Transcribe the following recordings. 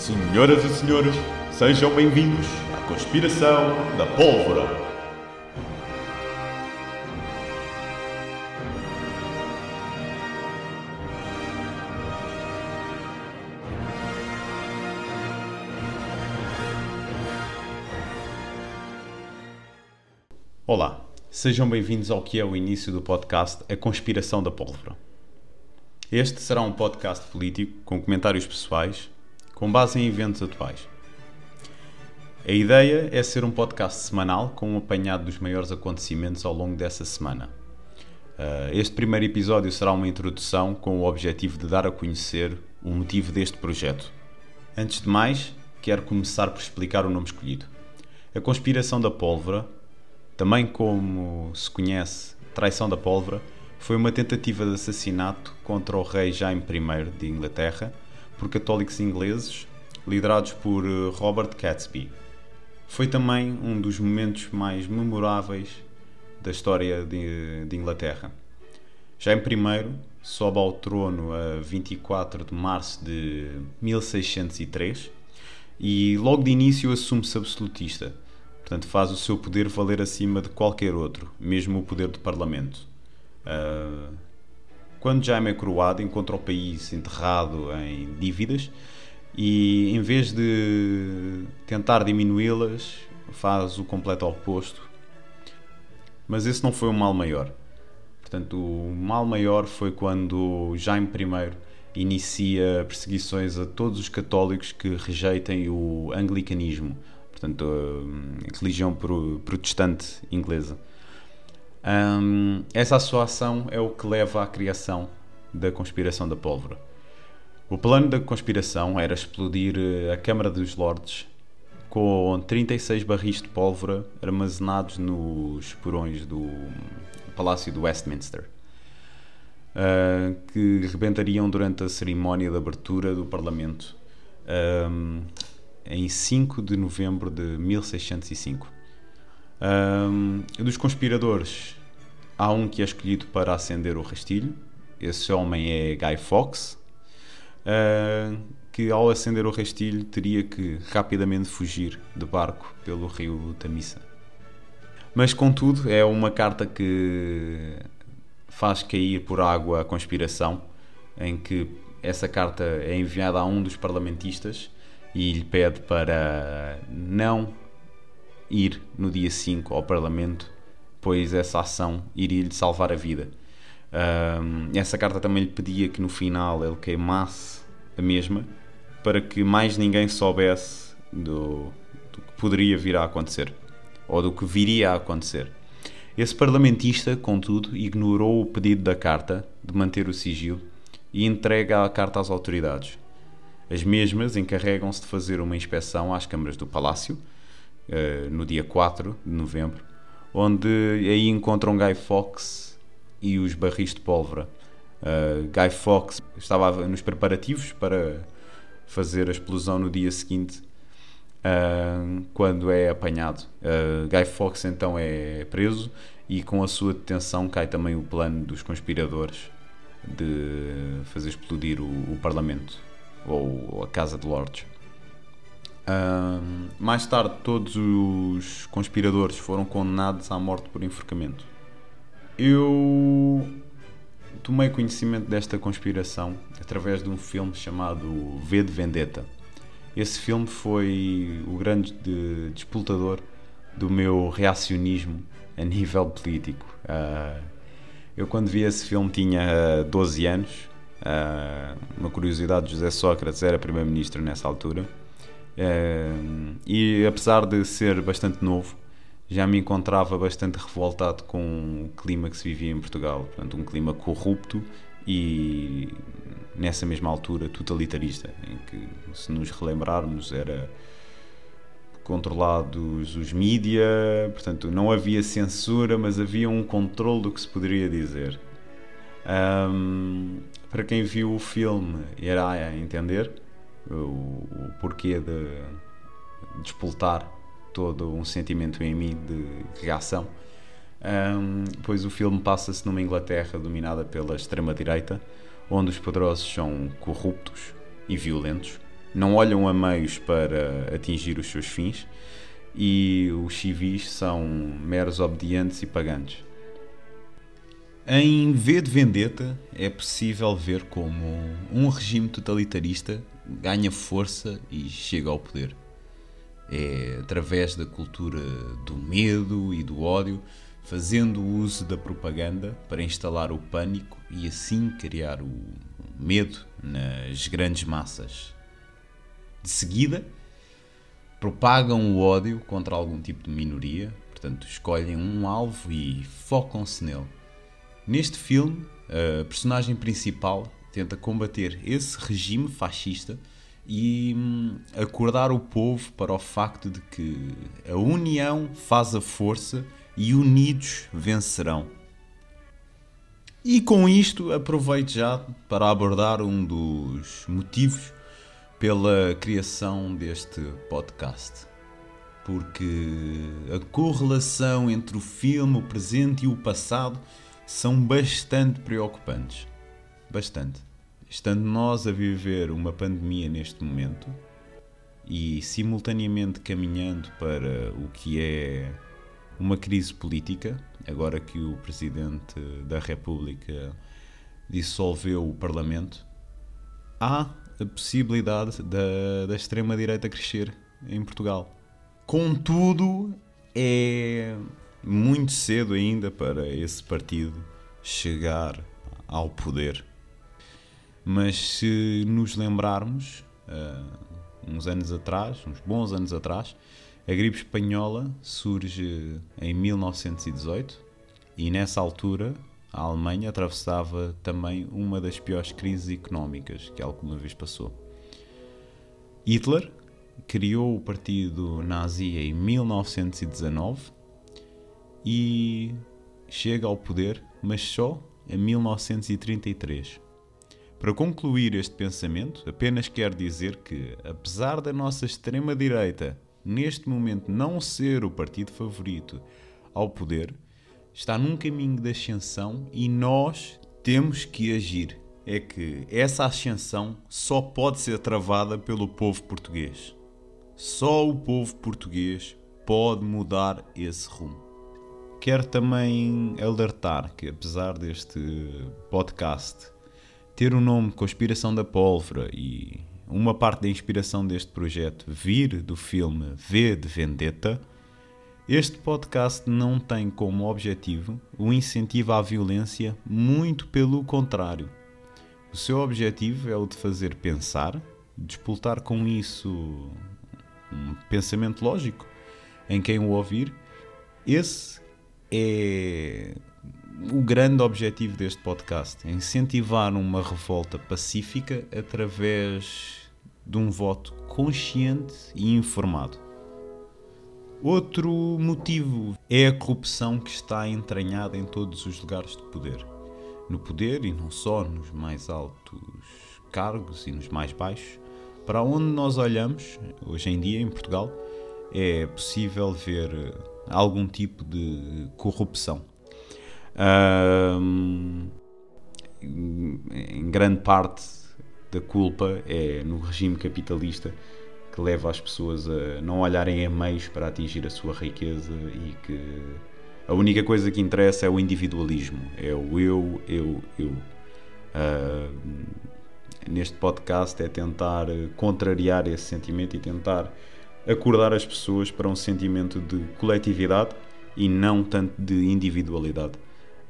Senhoras e senhores, sejam bem-vindos à Conspiração da Pólvora. Olá, sejam bem-vindos ao que é o início do podcast A Conspiração da Pólvora. Este será um podcast político com comentários pessoais, com base em eventos atuais. A ideia é ser um podcast semanal com um apanhado dos maiores acontecimentos ao longo dessa semana. Uh, este primeiro episódio será uma introdução com o objetivo de dar a conhecer o motivo deste projeto. Antes de mais, quero começar por explicar o nome escolhido. A Conspiração da Pólvora também como se conhece Traição da Pólvora, foi uma tentativa de assassinato contra o rei Jaime I de Inglaterra por católicos ingleses, liderados por eh, Robert Catsby. Foi também um dos momentos mais memoráveis da história de, de Inglaterra. Jaime I sobe ao trono a 24 de março de 1603 e logo de início assume-se absolutista Portanto, faz o seu poder valer acima de qualquer outro, mesmo o poder do Parlamento. Uh, quando Jaime é coroado, encontra o país enterrado em dívidas e, em vez de tentar diminuí-las, faz o completo oposto. Mas esse não foi o mal maior. Portanto, o mal maior foi quando Jaime I inicia perseguições a todos os católicos que rejeitem o anglicanismo, portanto, a religião protestante inglesa. Um, essa ação é o que leva à criação da conspiração da pólvora. O plano da conspiração era explodir eh, a Câmara dos Lordes com 36 barris de pólvora armazenados nos porões do Palácio de Westminster, uh, que rebentariam durante a cerimónia de abertura do Parlamento em 5 de novembro de 1605. Um, dos conspiradores, há um que é escolhido para acender o rastilho. Esse homem é Guy Fawkes, uh, que ao acender o rastilho teria que rapidamente fugir de barco pelo rio Tamisa. Mas, contudo, é uma carta que faz cair por água a conspiração, em que essa carta é enviada a um dos parlamentistas e lhe pede para não ir no dia 5 ao Parlamento, pois essa ação iria lhe salvar a vida. Um, essa carta também lhe pedia que no final ele queimasse a mesma para que mais ninguém soubesse do, do que poderia vir a acontecer ou do que viria a acontecer. Esse parlamentista, contudo, ignorou o pedido da carta de manter o sigilo e entrega a carta às autoridades. As mesmas encarregam-se de fazer uma inspeção às câmaras do Palácio, uh, no dia 4 de novembro, onde aí encontram Guy Fawkes e os barris de pólvora. Uh, Guy Fawkes estava nos preparativos para fazer a explosão no dia seguinte, uh, quando é apanhado. Uh, Guy Fawkes então é preso e com a sua detenção cai também o plano dos conspiradores de fazer explodir o, o Parlamento ou a Casa de Lords. Mais tarde, todos os conspiradores foram condenados à morte por enforcamento. Eu tomei conhecimento desta conspiração através de um filme chamado V de Vendetta. Esse filme foi o grande de, disputador do meu reacionismo a nível político. Uh, eu, quando vi esse filme, tinha 12 anos Uh, uma curiosidade, José Sócrates era primeiro-ministro nessa altura. E apesar de ser bastante novo, já me encontrava bastante revoltado com o clima que se vivia em Portugal. Portanto, um clima corrupto e, nessa mesma altura, totalitarista, em que, se nos relembrarmos, era controlados os mídia, portanto, não havia censura, mas havia um controle do que se poderia dizer. Um, para quem viu o filme, irá entender o, o porquê de despoltar todo um sentimento em mim de reação. Um, pois o filme passa-se numa Inglaterra dominada pela extrema-direita, onde os poderosos são corruptos e violentos, não olham a meios para atingir os seus fins e os civis são meros obedientes e pagantes. Em V de Vendetta é possível ver como um regime totalitarista ganha força e chega ao poder. É através da cultura do medo e do ódio, fazendo uso da propaganda para instalar o pânico e assim criar o medo nas grandes massas. De seguida, propagam o ódio contra algum tipo de minoria, portanto, escolhem um alvo e focam-se nele. Neste filme, a personagem principal tenta combater esse regime fascista e hum, acordar o povo para o facto de que a união faz a força e unidos vencerão. E com isto aproveito já para abordar um dos motivos pela criação deste podcast. Porque a correlação entre o filme, o presente e o passado são bastante preocupantes. Bastante. Estando nós a viver uma pandemia neste momento e simultaneamente caminhando para o que é uma crise política, agora que o Presidente da República dissolveu o Parlamento, há a possibilidade da, da extrema-direita crescer em Portugal. Contudo, é muito cedo ainda para esse partido chegar ao poder. Mas se nos lembrarmos, uh, uns anos atrás, uns bons anos atrás, a gripe espanhola surge em 1918 e nessa altura a Alemanha atravessava também uma das piores crises económicas que alguma vez passou. Hitler criou o partido nazi em 1919 e chega ao poder, mas só em 1933. Para concluir este pensamento, apenas quero dizer que, apesar da nossa extrema-direita neste momento não ser o partido favorito ao poder, está num caminho de ascensão e nós temos que agir. É que essa ascensão só pode ser travada pelo povo português. Só o povo português pode mudar esse rumo. Quero também alertar que, apesar deste podcast ter o nome Conspiração da Pólvora e uma parte da inspiração deste projeto vir do filme V de Vendetta, este podcast não tem como objetivo o incentivo à violência, muito pelo contrário. O seu objetivo é o de fazer pensar, despoltar com isso um pensamento lógico em quem o ouvir. Esse é o grande objetivo deste podcast: é incentivar uma revolta pacífica através de um voto consciente e informado. Outro motivo é a corrupção que está entranhada em todos os lugares de poder. No poder e não só nos mais altos cargos e nos mais baixos. Para onde nós olhamos, hoje em dia em Portugal, é possível ver algum tipo de corrupção. Um, em grande parte da culpa é no regime capitalista que leva as pessoas a não olharem a meios para atingir a sua riqueza e que a única coisa que interessa é o individualismo, é o eu, eu, eu. Uh, neste podcast é tentar contrariar esse sentimento e tentar acordar as pessoas para um sentimento de coletividade e não tanto de individualidade.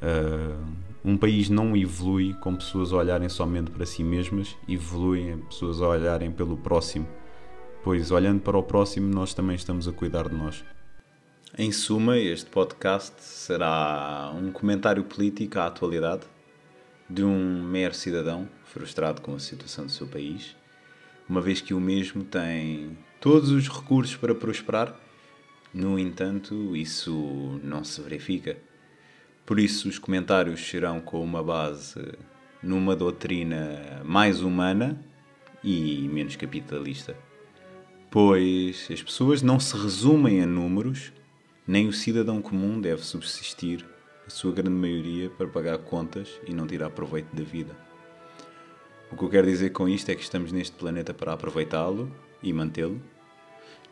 Uh, um país não evolui com pessoas a olharem somente para si mesmas, evoluem pessoas a olharem pelo próximo pois olhando para o próximo, nós também estamos a cuidar de nós. Em suma, este podcast será um comentário político à atualidade de um mero cidadão frustrado com a situação do seu país, uma vez que o mesmo tem todos os recursos para prosperar, no entanto, isso não se verifica. Por isso, os comentários serão com uma base numa doutrina mais humana e menos capitalista pois as pessoas não se resumem a números, nem o cidadão comum deve subsistir, a sua grande maioria, para pagar contas e não tirar proveito da vida. O que eu quero dizer com isto é que estamos neste planeta para aproveitá-lo e mantê-lo,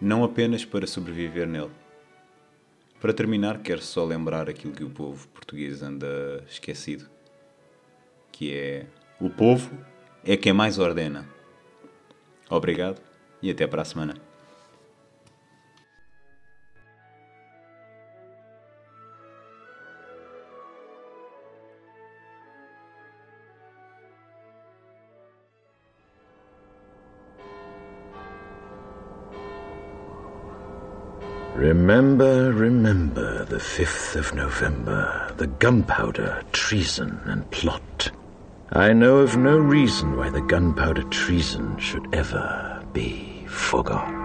não apenas para sobreviver nele. Para terminar, quero só lembrar aquilo que o povo português anda esquecido, que é o povo é quem mais ordena. Obrigado e até para a semana. Remember, remember the 5th of November, the gunpowder, treason, and plot. I know of no reason why the gunpowder treason should ever be forgot.